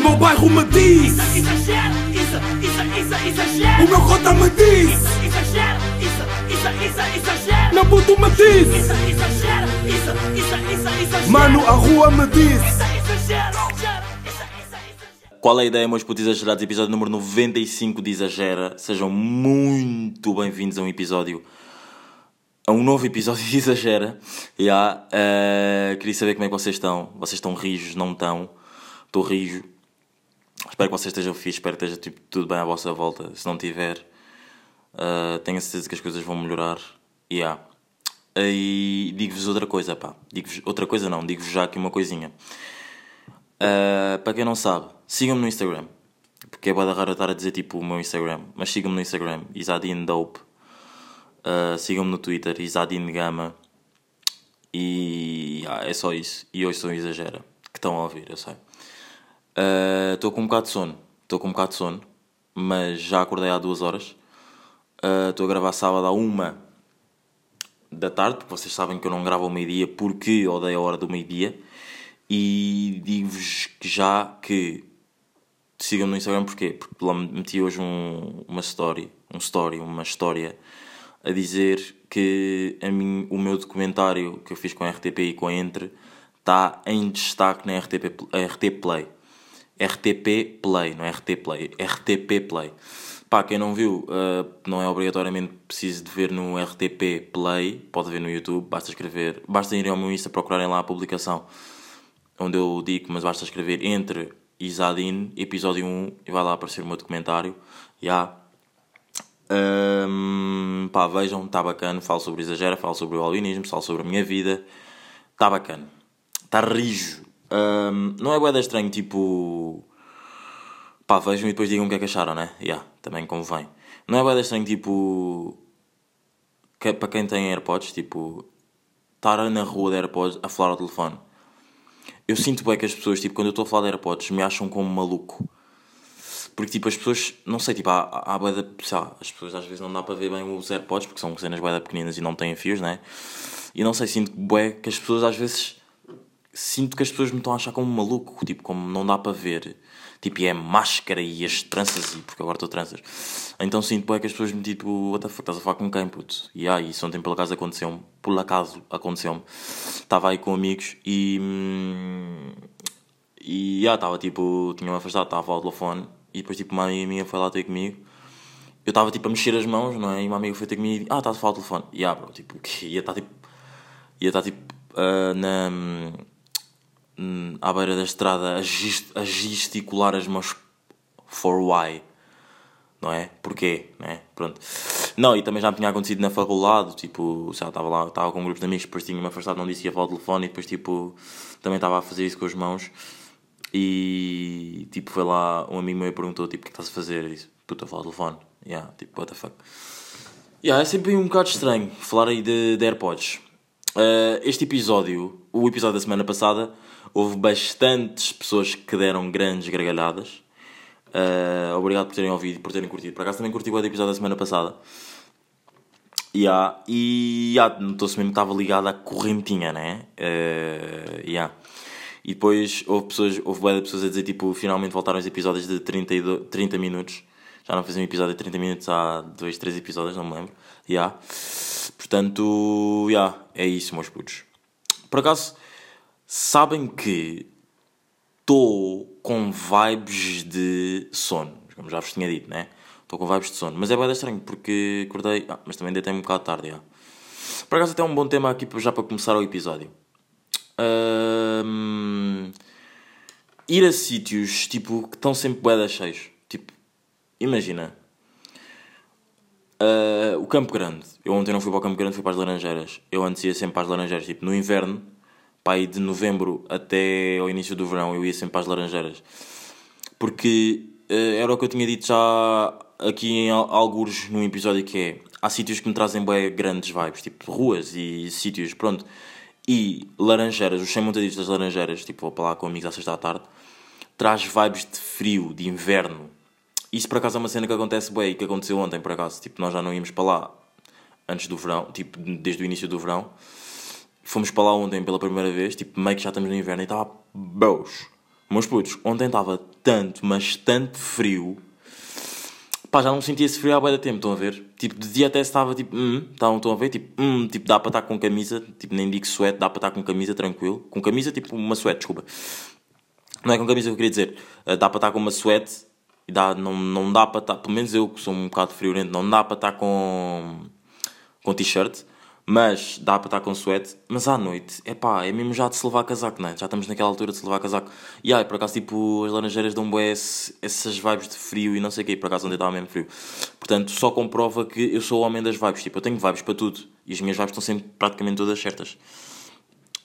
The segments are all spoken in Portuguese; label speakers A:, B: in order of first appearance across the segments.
A: meu bairro me diz
B: Isso, exagero, isso, isso, isso, exagero.
A: O meu cota me diz
B: Isso, exagero, isso, isso, isso, exagero.
A: Meu puto me diz
B: Isso, exagero, isso, isso, isso, exagero.
A: Mano, a rua me diz
B: Isso, exagero.
C: Qual é a ideia, meus putos exagerados? Episódio número 95 de Exagera. Sejam muito bem-vindos a um episódio. A um novo episódio de Exagera. Yeah, eh, queria saber como é que vocês estão. Vocês estão rijos? Não estão? Estou rijo. Espero que vocês estejam fixos. Espero que esteja tipo, tudo bem à vossa volta. Se não tiver, eh, tenho a certeza que as coisas vão melhorar. Yeah. E digo-vos outra coisa, pá. Digo-vos outra coisa, não. Digo-vos já aqui uma coisinha. Uh, para quem não sabe, sigam-me no Instagram. Porque é bada raro estar a dizer tipo o meu Instagram. Mas sigam-me no Instagram, Isadine Dope. Uh, sigam-me no Twitter, Isadine Gama. E é só isso. E hoje são exagera. Que estão a ouvir, eu sei. Uh, Estou com um bocado de sono. Estou com um bocado de sono. Mas já acordei há duas horas. Uh, Estou a gravar sábado à uma da tarde, porque vocês sabem que eu não gravo ao meio-dia porque odeio a hora do meio-dia. E digo-vos que já que sigam-me no Instagram porquê? Porque lá meti hoje um, uma story, um story, uma história a dizer que a mim, o meu documentário que eu fiz com a RTP e com a Entre está em destaque na RTP, RT Play. RTP Play, não é RT Play, RTP Play. Pá, quem não viu, uh, não é obrigatoriamente preciso de ver no RTP Play, pode ver no YouTube, basta escrever, basta ir ao meu Insta procurarem lá a publicação onde eu digo, mas basta escrever entre Isadine, episódio 1, e vai lá aparecer o meu documentário. Já. Hum, pá, vejam, está bacana. Falo sobre exagero, falo sobre o albinismo, falo sobre a minha vida. Está bacana. Está rijo. Hum, não é boeda estranho, tipo. Pá, vejam e depois digam o que é que acharam, né? Já, também convém. Não é boeda estranho, tipo. Que, para quem tem AirPods, tipo. Estar na rua de AirPods a falar ao telefone. Eu sinto bem que as pessoas, tipo, quando eu estou a falar de AirPods, me acham como maluco. Porque, tipo, as pessoas, não sei, tipo, há, há, há as pessoas às vezes não dá para ver bem os AirPods, porque são cenas de pequeninas e não têm fios, né? E não sei, sinto bué que as pessoas às vezes, sinto que as pessoas me estão a achar como maluco, tipo, como não dá para ver. Tipo, e é máscara e as tranças, e porque agora estou tranças. Então sinto que as pessoas me, tipo, what the fuck, estás a falar com quem, puto? E aí, isso ontem por acaso aconteceu-me, por acaso aconteceu-me. Estava aí com amigos e... hum, e já estava tipo, tinha-me afastado, estava ao telefone e depois tipo uma amiga minha foi lá ter comigo. Eu estava tipo a mexer as mãos, não é? E uma amiga foi ter comigo e ah, estás a falar ao telefone. E ah, bro, tipo, ia estar tipo, ia estar tipo ah, na, hum, à beira da estrada a, gest- a gesticular as mãos for why, não é? Porquê, não é? Pronto. Não, e também já me tinha acontecido na faculdade, tipo, lá, estava lá, estava com grupo de amigos, depois tinha-me afastado, não disse ia falar ao telefone e depois tipo, também estava a fazer isso com as mãos. E tipo, foi lá um amigo meu e perguntou: tipo, o que estás a fazer? E disse: puta, fala ao telefone. Yeah, tipo, what the fuck. Yeah, é sempre um bocado estranho falar aí de, de AirPods. Uh, este episódio, o episódio da semana passada, houve bastantes pessoas que deram grandes gargalhadas. Uh, obrigado por terem ouvido e por terem curtido. Por acaso também curti o episódio da semana passada. Yeah, e yeah, notou-se mesmo que estava ligado à correntinha, né? Uh, yeah. E depois houve pessoas, houve de pessoas a dizer tipo, finalmente voltaram os episódios de 30, e do- 30 minutos. Já não faziam um episódio de 30 minutos há 2, 3 episódios, não me lembro. Yeah. Portanto, yeah, é isso, meus putos. Por acaso, sabem que estou com vibes de sono, como já vos tinha dito, né? Estou com vibes de sono, mas é bem estranho porque acordei, ah, mas também deitei um bocado tarde, já. Por acaso até um bom tema aqui já para começar o episódio. Ahm, ir a sítios, tipo, que estão sempre boedas cheios. Tipo, imagina. ah, o Campo Grande. Eu ontem não fui para o Campo Grande, fui para as Laranjeiras. Eu antes ia sempre para as Laranjeiras. Tipo, no inverno, de novembro até ao início do verão, eu ia sempre para as Laranjeiras. Porque eh, era o que eu tinha dito já aqui em Al- algures num episódio que é há sítios que me trazem bem grandes vibes, tipo ruas e sítios, pronto. E Laranjeiras, os 100 montaditos das Laranjeiras, tipo vou para lá com amigos à sexta à tarde, traz vibes de frio, de inverno. Isso por acaso é uma cena que acontece bem que aconteceu ontem por acaso. Tipo, nós já não íamos para lá antes do verão, tipo, desde o início do verão. Fomos para lá ontem pela primeira vez, tipo, meio que já estamos no inverno e estava boas. Meus putos, ontem estava tanto, mas tanto frio. Pá, já não sentia esse frio há bué de tempo, estão a ver? Tipo, de dia até estava tipo, hum, estavam, estão a ver? Tipo, hum, tipo, dá para estar com camisa, tipo, nem digo suéte, dá para estar com camisa, tranquilo. Com camisa, tipo, uma suéte, desculpa. Não é com camisa que eu queria dizer. Uh, dá para estar com uma suéte e dá, não, não dá para estar, pelo menos eu que sou um bocado friorento, não dá para estar com, com t-shirt, mas dá para estar com suéte. Mas à noite, é pá, é mesmo já de se levar casaco, né? Já estamos naquela altura de se levar casaco. E aí, por acaso, tipo, as laranjeiras dão bué essas vibes de frio e não sei o quê. Por acaso, onde estava mesmo frio. Portanto, só comprova que eu sou o homem das vibes. Tipo, eu tenho vibes para tudo. E as minhas vibes estão sempre praticamente todas certas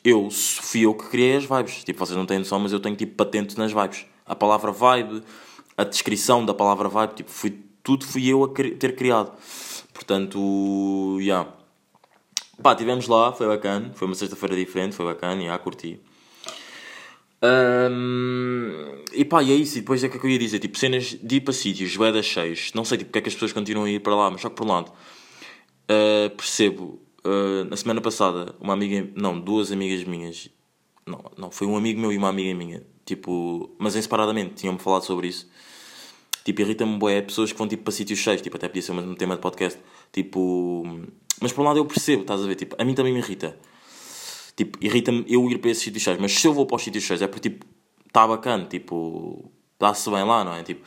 C: eu fui eu que criei as vibes. Tipo, vocês não têm noção, mas eu tenho tipo patente nas vibes. A palavra vibe, a descrição da palavra vibe, tipo, fui, tudo fui eu a ter criado. Portanto, já. Yeah. Pá, estivemos lá, foi bacana. Foi uma sexta-feira diferente, foi bacana, já, curti. Ahm, e pá, e é isso. E depois é que é que eu ia dizer? Tipo, cenas de ir para sítios, boedas cheios. Não sei tipo, porque é que as pessoas continuam a ir para lá, mas só que por um lado. Uh, percebo, uh, na semana passada, uma amiga, não, duas amigas minhas, não, não, foi um amigo meu e uma amiga minha, tipo, mas em separadamente, tinham-me falado sobre isso. Tipo, irrita-me bué pessoas que vão tipo para sítios cheios, tipo, até podia ser um tema de podcast, tipo, mas por um lado eu percebo, estás a ver, tipo, a mim também me irrita. Tipo, irrita-me eu ir para esses sítios cheios, mas se eu vou para os sítios cheios é porque, tipo, está bacana, tipo, dá-se bem lá, não é? Tipo,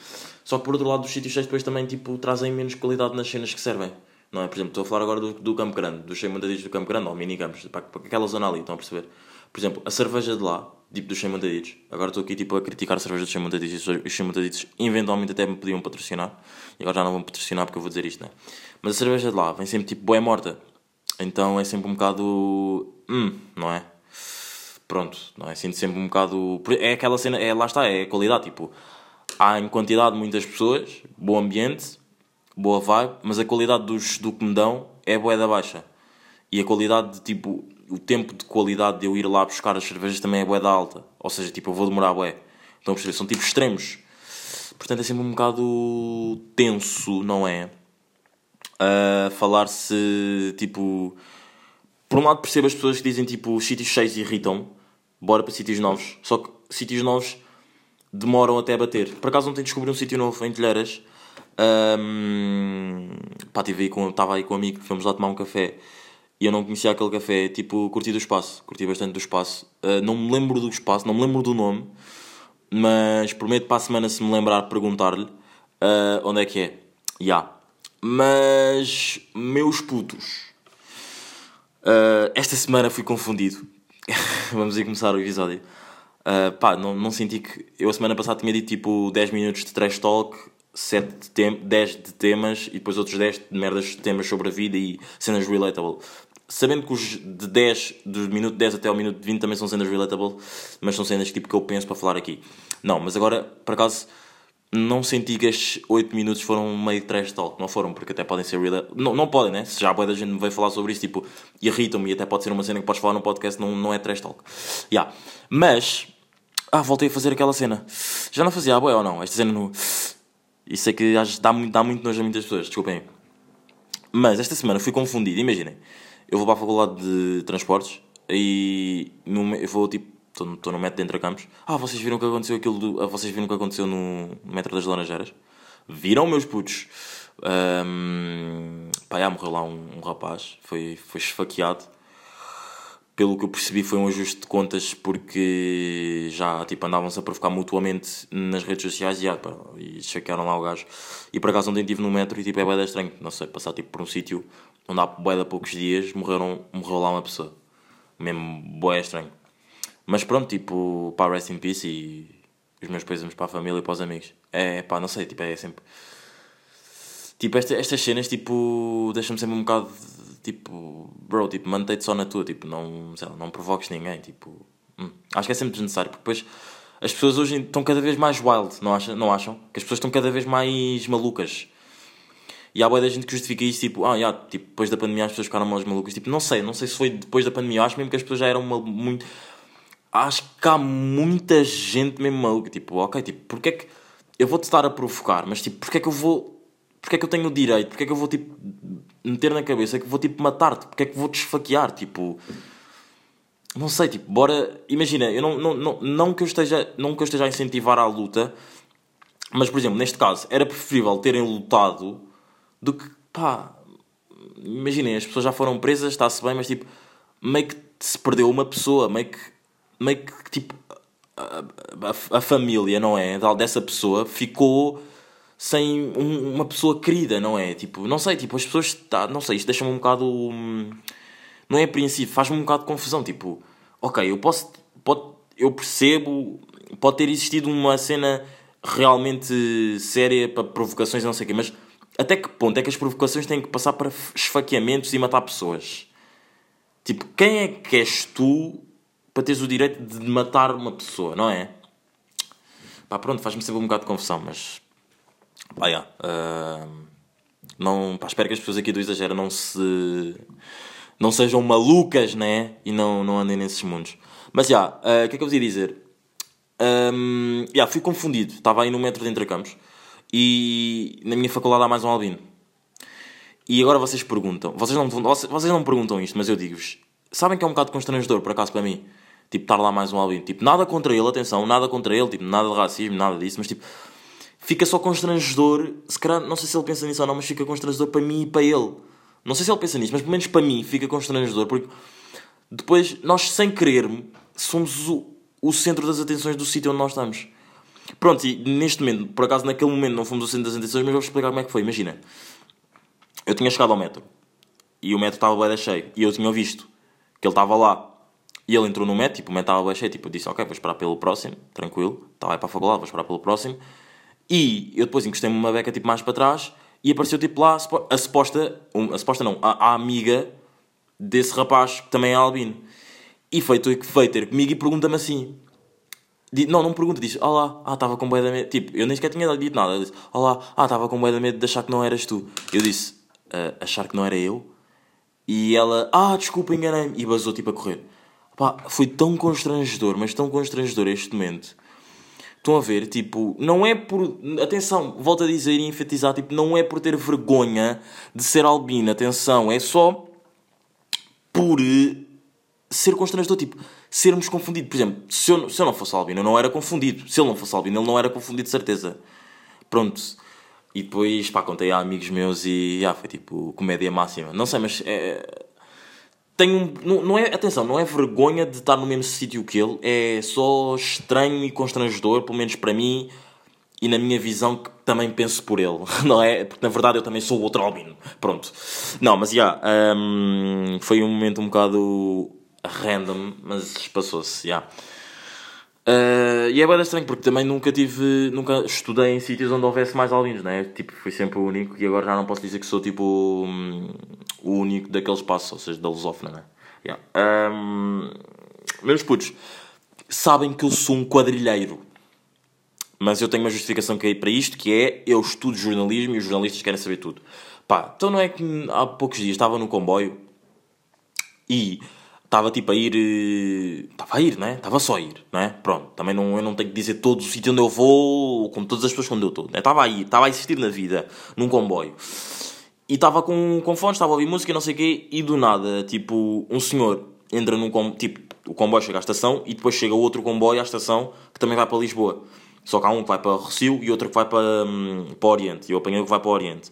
C: só que por outro lado, os sítios cheios depois também, tipo, trazem menos qualidade nas cenas que servem. Não é? Por exemplo, estou a falar agora do, do Campo Grande, dos 100 montaditos do Campo Grande, ou minicampos, para, para aquela zona ali, estão a perceber? Por exemplo, a cerveja de lá, tipo dos 100 montaditos, agora estou aqui tipo, a criticar a cerveja dos 100 montaditos, e os 100 montaditos eventualmente até me podiam patrocinar, e agora já não vão patrocinar porque eu vou dizer isto, não é? Mas a cerveja de lá vem sempre tipo boé morta, então é sempre um bocado. Hum, não é? Pronto, não é? Sinto sempre um bocado. É aquela cena, é, lá está, é a qualidade, tipo, há em quantidade muitas pessoas, bom ambiente, boa vibe, mas a qualidade dos, do que me dão é bué da baixa. E a qualidade de tipo, o tempo de qualidade de eu ir lá buscar as cervejas também é bué da alta. Ou seja, tipo, eu vou demorar bué. Estão a perceber? São tipo extremos. Portanto é sempre um bocado tenso, não é? A falar-se tipo. Por um lado percebo as pessoas que dizem tipo os sítios cheios irritam, bora para sítios novos. Só que sítios novos demoram até a bater. Por acaso ontem descobri um sítio novo em Telheiras. Ahm, pá, tive aí com, estava aí com um amigo, fomos lá tomar um café e eu não conhecia aquele café. Tipo, curti do espaço, curti bastante do espaço. Ah, não me lembro do espaço, não me lembro do nome, mas prometo para a semana, se me lembrar, perguntar-lhe ah, onde é que é. Ya. Mas, meus putos, ah, esta semana fui confundido. Vamos aí começar o episódio. Uh, pá, não, não senti que. Eu a semana passada tinha dito tipo 10 minutos de trash talk, 7 de tem, 10 de temas e depois outros 10 de merdas de temas sobre a vida e cenas relatable. Sabendo que os de 10, do minuto 10 até ao minuto 20 também são cenas relatable, mas são cenas tipo que eu penso para falar aqui. Não, mas agora, por acaso, não senti que estes 8 minutos foram meio trash talk. Não foram, porque até podem ser relatable. Não, não podem, né? Se já a da gente me veio falar sobre isso, tipo, irritam-me e até pode ser uma cena que podes falar no podcast, não, não é trash talk. Yeah. Mas, ah, voltei a fazer aquela cena. Já não fazia a boia ou não? Esta cena no. Isso é que dá muito, dá muito nojo a muitas pessoas, desculpem. Mas esta semana fui confundido, imaginem. Eu vou para a faculdade de transportes e eu vou tipo. Estou no metro de Entracampos. Ah, vocês viram o que aconteceu aquilo do, ah, Vocês viram o que aconteceu no metro das Laranjeiras? Viram, meus putos? Ahm, pá, já morreu lá um, um rapaz, foi, foi esfaqueado pelo que eu percebi foi um ajuste de contas porque já tipo, andavam-se a provocar mutuamente nas redes sociais e, ah, pá, e chequearam lá o gajo. E por acaso ontem estive no metro e tipo, é da estranho, não sei, passar tipo, por um sítio onde há de poucos dias morreram, morreu lá uma pessoa. Mesmo bué estranho. Mas pronto, tipo, pá, rest in peace e os meus pésamos para a família e para os amigos. É pá, não sei, tipo, é sempre... Tipo, esta, estas cenas, tipo, deixam-me sempre um bocado, tipo, bro, tipo, mantém-te só na tua, tipo, não, sei lá, não provoques ninguém, tipo, hum. acho que é sempre desnecessário, porque depois as pessoas hoje estão cada vez mais wild, não acham? Não acham? Que as pessoas estão cada vez mais malucas. E há boa da gente que justifica isso, tipo, ah, já, tipo, depois da pandemia as pessoas ficaram mais malucas, tipo, não sei, não sei se foi depois da pandemia, acho mesmo que as pessoas já eram muito... Acho que há muita gente mesmo maluca, tipo, ok, tipo, porque é que... Eu vou-te estar a provocar, mas, tipo, porque é que eu vou... Porque é que eu tenho o direito? Porque é que eu vou, tipo, meter na cabeça que vou, tipo, matar-te? Porque é que vou-te esfaquear, tipo... não sei, tipo, bora. Imagina, eu não, não, não, não, que eu esteja, não que eu esteja a incentivar a luta, mas, por exemplo, neste caso, era preferível terem lutado do que, pá. Imaginem, as pessoas já foram presas, está-se bem, mas tipo, meio que se perdeu uma pessoa, meio que, meio que tipo, a, a- a família, não é? Dessa pessoa ficou sem um- uma pessoa querida, não é? Tipo, não sei, tipo, as pessoas, tá, não sei, isto deixa-me um bocado. hum, não é apreensível, faz-me um bocado de confusão. Tipo, ok, eu posso, pode, eu percebo, pode ter existido uma cena realmente séria para provocações e não sei o quê, mas até que ponto é que as provocações têm que passar para esfaqueamentos e matar pessoas? Tipo, quem é que és tu para teres o direito de matar uma pessoa, não é? Pá, pronto, faz-me sempre um bocado de confusão, mas. Pá, yeah, ah, não, pá, espero que as pessoas aqui do Exagero não se. não sejam malucas, né? E não, não andem nesses mundos. Mas já, ah, o que é que eu vos ia dizer? Um, yeah, fui confundido. Estava aí no metro de Entrecampos e na minha faculdade há mais um albino. E agora vocês perguntam, vocês não, vocês não perguntam isto, mas eu digo-vos: sabem que é um bocado constrangedor, por acaso, para mim? Tipo, estar lá mais um albino. Tipo, nada contra ele, atenção, nada contra ele, tipo, nada de racismo, nada disso, mas tipo, fica só constrangedor. Se calhar, não sei se ele pensa nisso ou não, mas fica constrangedor para mim e para ele. Não sei se ele pensa nisso, mas pelo menos para mim fica constrangedor, porque depois nós, sem querer, somos o, o centro das atenções do sítio onde nós estamos. Pronto, e neste momento, por acaso naquele momento não fomos o centro das atenções, mas vou-vos explicar como é que foi. Imagina, eu tinha chegado ao metro e o metro estava bem cheio e eu tinha visto que ele estava lá e ele entrou no metro, tipo, o metro estava cheio, tipo, disse, ok, vou esperar pelo próximo, tranquilo, estava aí para a faculdade, vou esperar pelo próximo. E eu depois encostei-me uma beca tipo mais para trás e apareceu tipo lá a supo- a suposta, a suposta não, a, a amiga desse rapaz que também é albino. E foi tu que veio ter comigo e pergunta-me assim. Não, não me pergunta, diz, olá, ah, estava com bué de medo. Tipo, eu nem sequer tinha dito nada. Eu disse, olá, ah, estava com bué de medo de achar que não eras tu. Eu disse, "Ah, achar que não era eu? E ela, ah, desculpa, enganei-me. E basou tipo a correr. Pá, foi tão constrangedor, mas tão constrangedor este momento. Estão a ver, tipo, não é por. Atenção, volto a dizer e enfatizar, tipo, não é por ter vergonha de ser albino, atenção, é só por eh, ser constrangedor, tipo, sermos confundidos. Por exemplo, se eu, se eu não fosse albino, eu não era confundido. Se ele não fosse albino, ele não era confundido, de certeza. Pronto. E depois, pá, contei a amigos meus e, ah, foi tipo, comédia máxima. Não sei, mas é, tenho um, não, não é, atenção, não é vergonha de estar no mesmo sítio que ele, é só estranho e constrangedor, pelo menos para mim e na minha visão que também penso por ele, não é? Porque na verdade eu também sou outro albino. Pronto. Não, mas já, hum, foi um momento um bocado random, mas passou-se, já. Uh, e é bem estranho porque também nunca tive, nunca estudei em sítios onde houvesse mais albinos, né? Tipo, fui sempre o único e agora já não posso dizer que sou tipo hum, o único daquele espaço, ou seja, da lusófona, né? Yeah. Um, meus putos, sabem que eu sou um quadrilheiro, mas eu tenho uma justificação que é para isto, que é eu estudo jornalismo e os jornalistas querem saber tudo. Pá, então não é que há poucos dias estava no comboio e estava tipo a ir. eh, Estava a ir, né? Estava só a ir, né? Pronto, também não, eu não tenho que dizer todo o sítio onde eu vou, com todas as pessoas onde eu estou. né? Estava a ir, estava a existir na vida, num comboio. E estava com, com fones, estava a ouvir música e não sei o quê, e do nada, tipo, um senhor entra num comboio, tipo, o comboio chega à estação e depois chega outro comboio à estação que também vai para Lisboa. Só que há um que vai para Rossio e outro que vai para, hum, para o Oriente. E eu apanhei o que vai para o Oriente.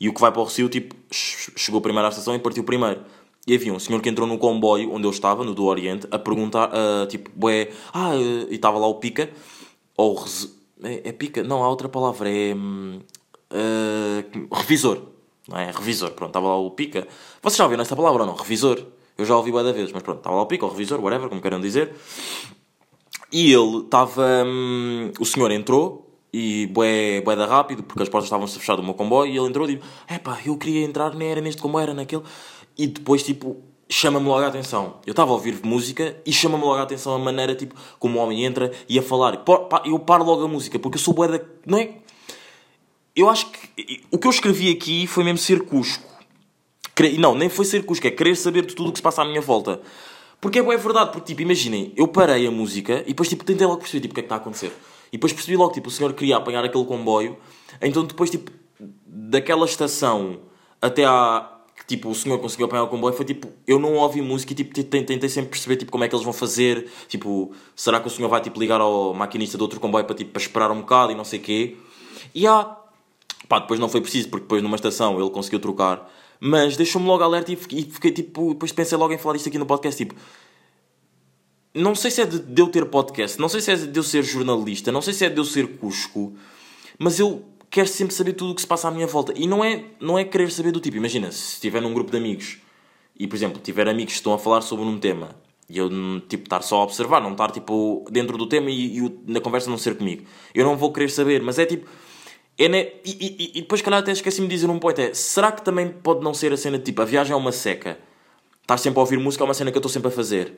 C: E o que vai para o Rossio, tipo, ch- chegou primeiro à estação e partiu primeiro. E havia um senhor que entrou no comboio onde eu estava, no do Oriente, a perguntar, ah, tipo, bué, ah, eh, e estava lá o Pica, ou rese- é, é Pica? Não, há outra palavra, é ah, revisor, não é? Revisor, pronto, estava lá o Pica. Vocês já ouviram esta palavra ou não? Revisor. Eu já ouvi bué da vezes, mas pronto, estava lá o Pica, ou revisor, whatever, como queiram dizer. E ele estava. hum, o senhor entrou e bué, bué da rápido, porque as portas estavam-se a fechar do meu comboio. E ele entrou e disse: Epá, eu queria entrar, nem era neste comboio, era naquele. E depois, tipo, chama-me logo a atenção. Eu estava a ouvir música e chama-me logo a atenção a maneira, tipo, como o homem entra e a falar. Eu paro logo a música, porque eu sou bué da. Não é? Eu acho que. O que eu escrevi aqui foi mesmo ser cusco. Não, nem foi ser cusco, é querer saber de tudo o que se passa à minha volta. Porque é bué verdade, porque tipo, imaginem, eu parei a música e depois tipo, tentei logo perceber tipo, o que é que está a acontecer. E depois percebi logo, tipo, o senhor queria apanhar aquele comboio, então depois tipo, daquela estação até à... que tipo, o senhor conseguiu apanhar o comboio foi tipo, eu não ouvi música e tipo, tentei, sempre perceber tipo, como é que eles vão fazer. Tipo, será que o senhor vai tipo, ligar ao maquinista do outro comboio para, tipo, para esperar um bocado e não sei o quê. E há. Pá, depois não foi preciso, porque depois numa estação ele conseguiu trocar. Mas deixou-me logo alerta e fiquei, e fiquei, tipo. Depois pensei logo em falar isto aqui no podcast. Tipo, não sei se é de, de eu ter podcast, não sei se é de eu ser jornalista, não sei se é de eu ser cusco, mas eu quero sempre saber tudo o que se passa à minha volta. E não é, não é querer saber do tipo. Imagina, se estiver num grupo de amigos e, por exemplo, tiver amigos que estão a falar sobre um tema e eu, tipo, estar só a observar, não estar, tipo, dentro do tema e, e na conversa não ser comigo. Eu não vou querer saber, mas é tipo. É, né? e, e, e depois, calhar, até esqueci-me de dizer um ponto: é será que também pode não ser a cena de tipo, a viagem é uma seca, estás sempre a ouvir música, é uma cena que eu estou sempre a fazer.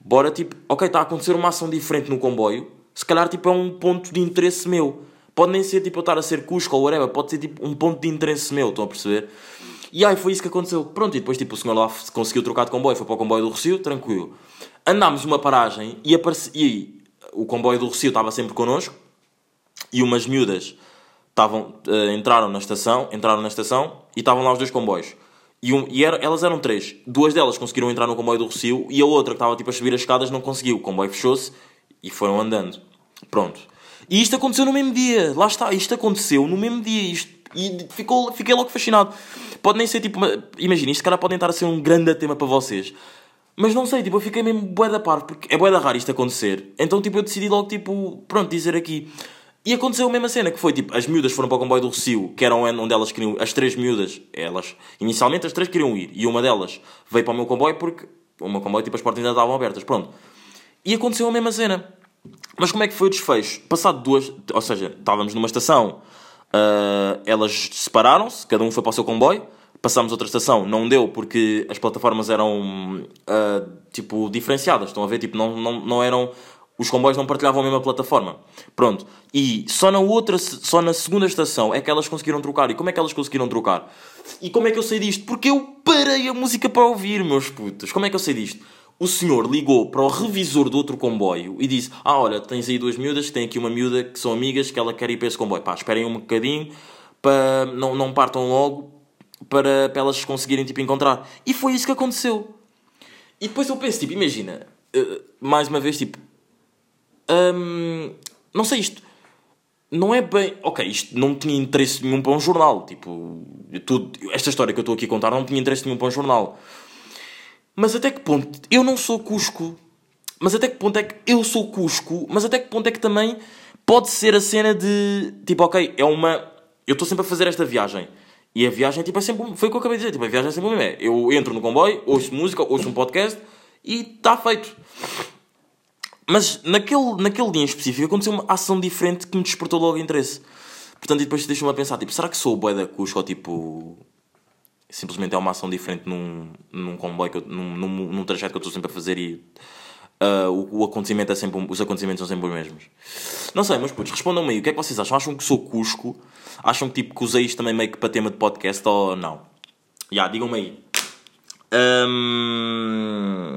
C: Bora, tipo, ok, está a acontecer uma ação diferente no comboio, se calhar, tipo, é um ponto de interesse meu. Pode nem ser, tipo, eu estar a ser cusco ou whatever, pode ser, tipo, um ponto de interesse meu, estão a perceber? E aí foi isso que aconteceu. Pronto, e depois, tipo, o senhor lá conseguiu trocar de comboio, foi para o comboio do Rocio, tranquilo. Andámos numa paragem e, apareci... e o comboio do Rocio estava sempre connosco e umas miúdas estavam, eh, entraram na estação, entraram na estação e estavam lá os dois comboios. E, um, e era- elas eram três. Duas delas conseguiram entrar no comboio do Rocio e a outra que estava tipo a subir as escadas não conseguiu. O comboio fechou-se e foram andando. Pronto. E isto aconteceu no mesmo dia. Lá está, isto aconteceu no mesmo dia. Isto, e ficou, fiquei logo fascinado. Pode nem ser tipo. Imagina, isto cara pode tentar ser um grande tema para vocês. Mas não sei, tipo, eu fiquei mesmo bué da par, porque é bué da raro isto acontecer. Então, tipo, eu decidi logo, tipo, pronto, dizer aqui. E aconteceu a mesma cena, que foi, tipo, as miúdas foram para o comboio do Rocio, que era onde elas queriam... As três miúdas, elas... Inicialmente as três queriam ir, e uma delas veio para o meu comboio porque o meu comboio, tipo, as portas ainda estavam abertas, pronto. E aconteceu a mesma cena. Mas como é que foi o desfecho? Passado duas... Ou seja, estávamos numa estação, ah, elas separaram-se, cada um foi para o seu comboio, passámos outra estação, não deu porque as plataformas eram ah, tipo diferenciadas, estão a ver? Tipo, não, não, não eram. Os comboios não partilhavam a mesma plataforma. Pronto. E só na outra, só na segunda estação é que elas conseguiram trocar. E como é que elas conseguiram trocar? E como é que eu sei disto? Porque eu parei a música para ouvir, meus putos. Como é que eu sei disto? O senhor ligou para o revisor do outro comboio e disse: Ah, olha, tens aí duas miúdas, tem aqui uma miúda que são amigas que ela quer ir para esse comboio. Pá, esperem um bocadinho, para não, não partam logo, para, para elas conseguirem tipo, encontrar. E foi isso que aconteceu. E depois eu penso, tipo, imagina, eh, mais uma vez, tipo, hum, não sei isto. Não é bem. Ok, isto não tinha interesse nenhum para um jornal. Tipo, tudo, esta história que eu estou aqui a contar não tinha interesse nenhum para um jornal. Mas até que ponto? Eu não sou Cusco. Mas até que ponto é que eu sou Cusco? Mas até que ponto é que também pode ser a cena de. Tipo, ok, é uma. Eu estou sempre a fazer esta viagem. E a viagem, tipo, é sempre. Foi o que eu acabei de dizer. Tipo, a viagem é sempre o mesmo. É, Eu entro no comboio, ouço música, ouço um podcast e está feito. Mas naquele, naquele dia em específico aconteceu uma ação diferente que me despertou logo interesse. Portanto, e depois deixa-me a pensar, tipo, será que sou o boy da Cusco ou tipo... Simplesmente é uma ação diferente num, num comboio, eu, num, num, num trajeto que eu estou sempre a fazer e... ah, o, o acontecimento é sempre, um- os acontecimentos são sempre os mesmos. Não sei, mas putos, respondam-me aí, o que é que vocês acham? Acham que sou Cusco? Acham que tipo que usei isto também meio que para tema de podcast ou não? Já, digam-me aí. Hum,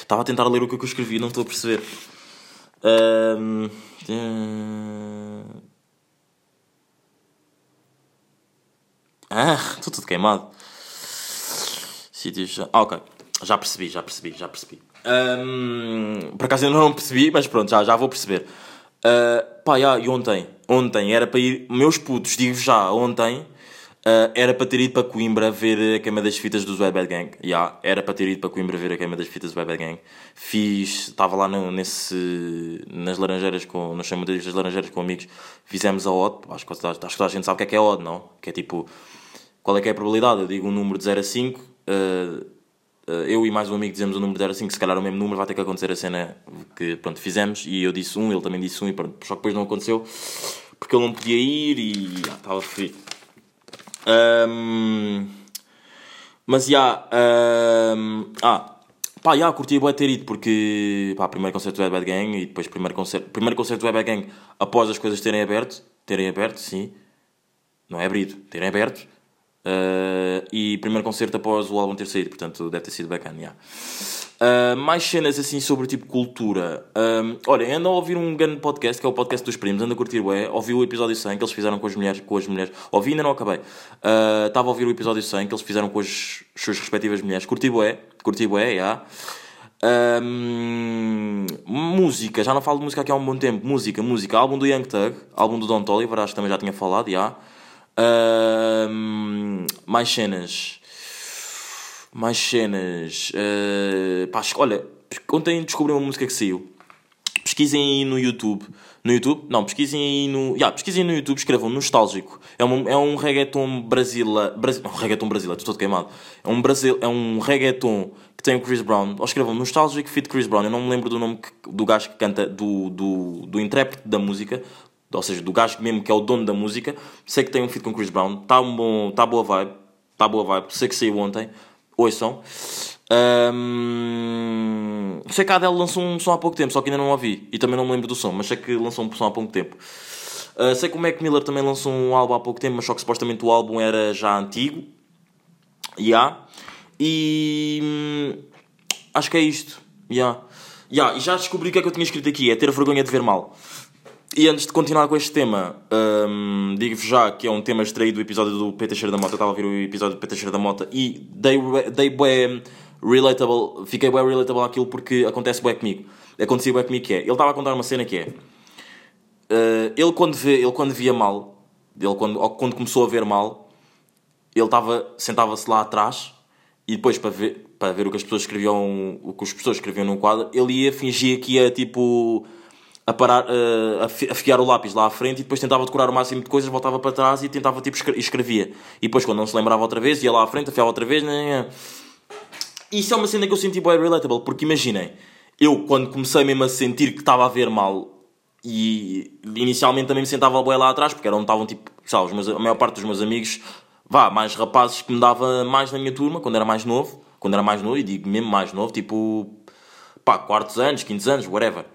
C: Estava a tentar ler o que eu escrevi, não estou a perceber. Hum, Ah, estou tudo queimado. Sítios. já- Ah, ok. Já percebi, já percebi, já percebi. Hum, por acaso eu não percebi, mas pronto, já, já vou perceber. Ah, pá, e ontem? Ontem era para ir. Meus putos, digo já, ontem ah, era para ter ido para Coimbra ver a queima das fitas dos Web Bad Gang. Já, era para ter ido para Coimbra ver a queima das fitas do Web Bad Gang. Fiz. Estava lá no, nesse. nas Laranjeiras, com, nos chamadeiros das Laranjeiras com amigos. Fizemos a odd. Acho que, acho que toda a gente sabe o que é que é odd, não? Que é tipo. Qual é que é a probabilidade? Eu digo um número de 0 a 5. uh, uh, eu e mais um amigo dizemos o número de 0 a 5. Se calhar o mesmo número vai ter que acontecer a cena que pronto, fizemos. E eu disse um, ele também disse um. E pronto, só que depois não aconteceu. Porque ele não podia ir e ah, estava frio. Um, mas já. um, ah, pá, já, curti bué ter ido porque. Pá, primeiro concerto do Bad Gang e depois primeiro concerto, primeiro concerto do Bad Gang após as coisas terem aberto. Terem aberto, sim. Não é abrido, terem aberto. Uh, e primeiro concerto após o álbum ter saído, portanto deve ter sido bacana. Yeah. Uh, mais cenas assim sobre tipo cultura. Um, olha, ando a ouvir um grande podcast que é o podcast dos primos, ando a curtir ué, ouvi o episódio 100 que eles fizeram com as mulheres, com as mulheres. ouvi ainda não acabei. Uh, Estava a ouvir o episódio 100 que eles fizeram com as suas respectivas mulheres, curti bué, curti já. Yeah. Um, música, já não falo de música aqui há um bom tempo. Música, música, álbum do Young Thug, álbum do Don Toliver, acho que também já tinha falado, já. Mais cenas. Mais cenas. Uh, pá, olha, ontem descobri uma música que saiu. Pesquisem aí no YouTube. No YouTube? Não, pesquisem aí no. Yeah, pesquisem no YouTube, escrevam Nostálgico. É um, é um reggaeton brasileiro. Brasi... Um reggaeton brasileiro, estou todo queimado. É um, Brasil... é um reggaeton que tem o Chris Brown. Ou escrevam Nostálgico Fit Chris Brown. Eu não me lembro do nome que... do gajo que canta, do, do, do intérprete da música. Ou seja, do gajo mesmo que é o dono da música. Sei que tem um feat com Chris Brown. Está um bom... tá boa vibe. Está boa vibe. Sei que saiu ontem. Ouçam. Um, sei que a Adele lançou um som há pouco tempo, só que ainda não ouvi. E também não me lembro do som, mas sei que lançou um som há pouco tempo. Uh, sei que o Mac Miller também lançou um álbum há pouco tempo, mas só que supostamente o álbum era já antigo. Yeah. E. Hum, acho que é isto. Yeah. Yeah. E já descobri o que é que eu tinha escrito aqui: é ter vergonha de ver mal. E antes de continuar com este tema, um, digo-vos já que é um tema extraído do episódio do Peter Cheira da Mota. Eu estava a ver o episódio do Peter Cheira da Mota e dei, dei bué relatable, fiquei bem relatable àquilo porque acontece bem comigo. Acontecia bem comigo que é, ele estava a contar uma cena que é, uh, ele, quando vê, ele quando via mal, ele quando, quando começou a ver mal, ele estava, sentava-se lá atrás e depois para ver, para ver o que as pessoas escreviam, o que as pessoas escreviam no quadro, ele ia fingir que ia tipo a parar, uh, a fiar o lápis lá à frente e depois tentava decorar o máximo de coisas, voltava para trás e tentava tipo escrevia. E depois quando não se lembrava outra vez, ia lá à frente, afiava outra vez, né, né. Isso é uma cena que eu senti bem relatable, porque imaginem, eu quando comecei mesmo a sentir que estava a ver mal e inicialmente também me sentava bem lá atrás, porque eram, estavam tipo, sabe, meus, a maior parte dos meus amigos, vá, mais rapazes que me dava mais na minha turma, quando era mais novo, quando era mais novo, e digo mesmo mais novo, tipo, pá, quartos anos, quintos anos, whatever.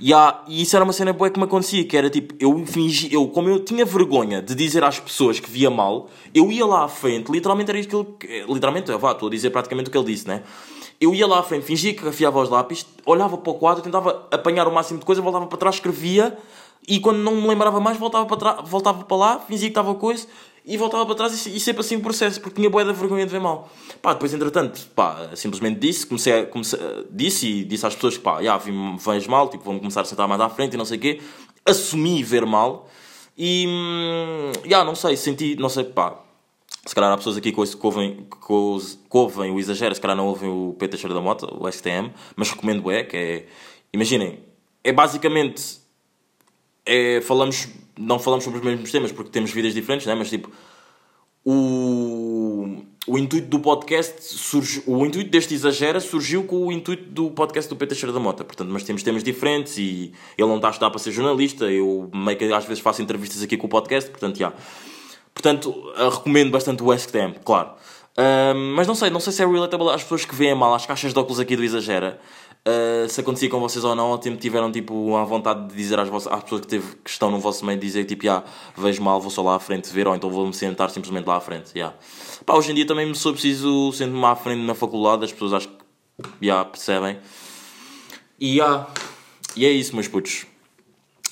C: E, isso era uma cena boa que me acontecia, que era tipo, eu fingi, eu, como eu tinha vergonha de dizer às pessoas que via mal, eu ia lá à frente, literalmente era isso que ele, literalmente, vá, estou a dizer praticamente o que ele disse, né? Eu ia lá à frente, fingia que afiava os lápis, olhava para o quadro, tentava apanhar o máximo de coisa, voltava para trás, escrevia, e quando não me lembrava mais, voltava para, voltava para lá, fingia que estava coisa, e voltava para trás e, e sempre assim o processo, porque tinha boa da vergonha de ver mal. Pá, depois entretanto, pá, simplesmente disse, comecei, comecei disse e disse às pessoas que pá, já, vejo mal, tipo, vão começar a sentar mais à frente e não sei o quê. Assumi ver mal e, hum, já, não sei, senti, não sei, pá, se calhar há pessoas aqui que ouvem, que ouvem o exagero, se calhar não ouvem o Peter Cheiro da Mota, o STM, mas recomendo é, que é, imaginem, é basicamente, é, falamos não falamos sobre os mesmos temas porque temos vidas diferentes, né? mas tipo, o, o intuito do podcast surge, o intuito deste exagera surgiu com o intuito do podcast do Peter Cheira da Mota. Portanto, mas temos temas diferentes e ele não está a estudar para ser jornalista. Eu meio que às vezes faço entrevistas aqui com o podcast, portanto, já. Portanto, recomendo bastante o STM, claro. Uh, mas não sei, não sei se é relatable às pessoas que veem mal as caixas de óculos aqui do Exagera. Uh, se acontecia com vocês ou não, ou tiveram tipo a vontade de dizer às, vossas, às pessoas que, teve, que estão no vosso meio, dizer tipo, ah, vejo mal, vou só lá à frente ver, ou então vou-me sentar simplesmente lá à frente. Yeah. Pá, hoje em dia também me sou preciso sentar-me à frente na faculdade, as pessoas acho que yeah, percebem. E, yeah, e é isso, meus putos.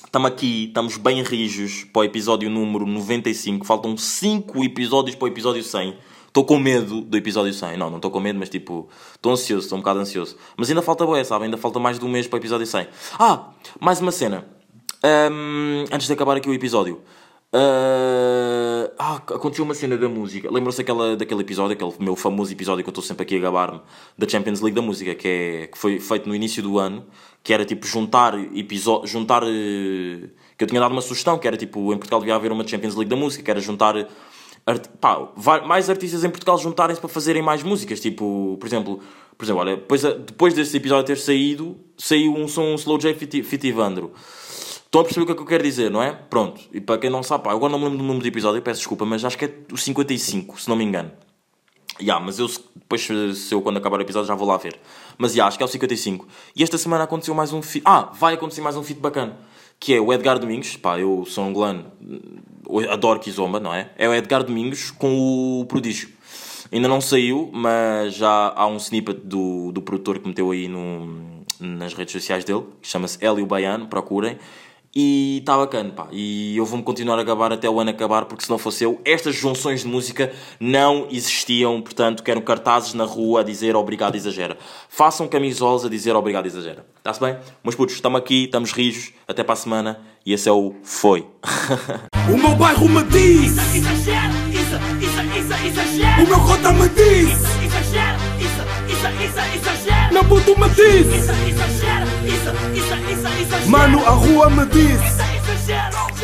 C: Estamos aqui, estamos bem rijos para o episódio número 95. Faltam 5 episódios para o episódio 100. Estou com medo do episódio 100. Não, não estou com medo, mas tipo, estou ansioso, estou um bocado ansioso. Mas ainda falta boé, sabe? Ainda falta mais de um mês para o episódio 100. Ah, mais uma cena. Um, antes de acabar aqui o episódio. Uh, ah, aconteceu uma cena da música. Lembram-se daquele episódio, aquele meu famoso episódio que eu estou sempre aqui a gabar-me, da Champions League da música, que, é, que foi feito no início do ano, que era tipo juntar episódio, juntar. Uh, que eu tinha dado uma sugestão, que era tipo, em Portugal devia haver uma Champions League da música, que era juntar art, pá, mais artistas em Portugal juntarem-se para fazerem mais músicas. Tipo, por exemplo, por exemplo olha, depois, depois desse episódio ter saído, saiu um som Slow J Fit Ivandro. Estão a perceber o que é que eu quero dizer, não é? Pronto. E para quem não sabe, pá, agora não me lembro do número do episódio, peço desculpa, mas acho que é o 55, se não me engano. Yeah, mas eu depois, se eu quando acabar o episódio, já vou lá ver. Mas yeah, acho que é o 55. E esta semana aconteceu mais um feat. Ah, vai acontecer mais um feat bacana. Que é o Edgar Domingos. Pá, eu sou angolano adoro Kizomba, não é? É o Edgar Domingos com o Prodígio. Ainda não saiu, mas já há um snippet do, do produtor que meteu aí no, nas redes sociais dele, que chama-se Hélio Baiano, procurem. E está bacana, pá. E eu vou-me continuar a gabar até o ano acabar, porque se não fosse eu, estas junções de música não existiam. Portanto, quero cartazes na rua a dizer obrigado, exagera. Façam camisolas a dizer obrigado, exagera. Está-se bem? Meus putos, estamos aqui, estamos rijos. Até para a semana. E esse é o Foi.
A: O meu bairro me diz,
B: Exagera, isso, isso, isso, exagera.
A: o meu cota me diz, Mano, me disse.
B: Isso, exagera, isso, isso, isso, exagera.
A: É Mano, a rua me disse. Isso. É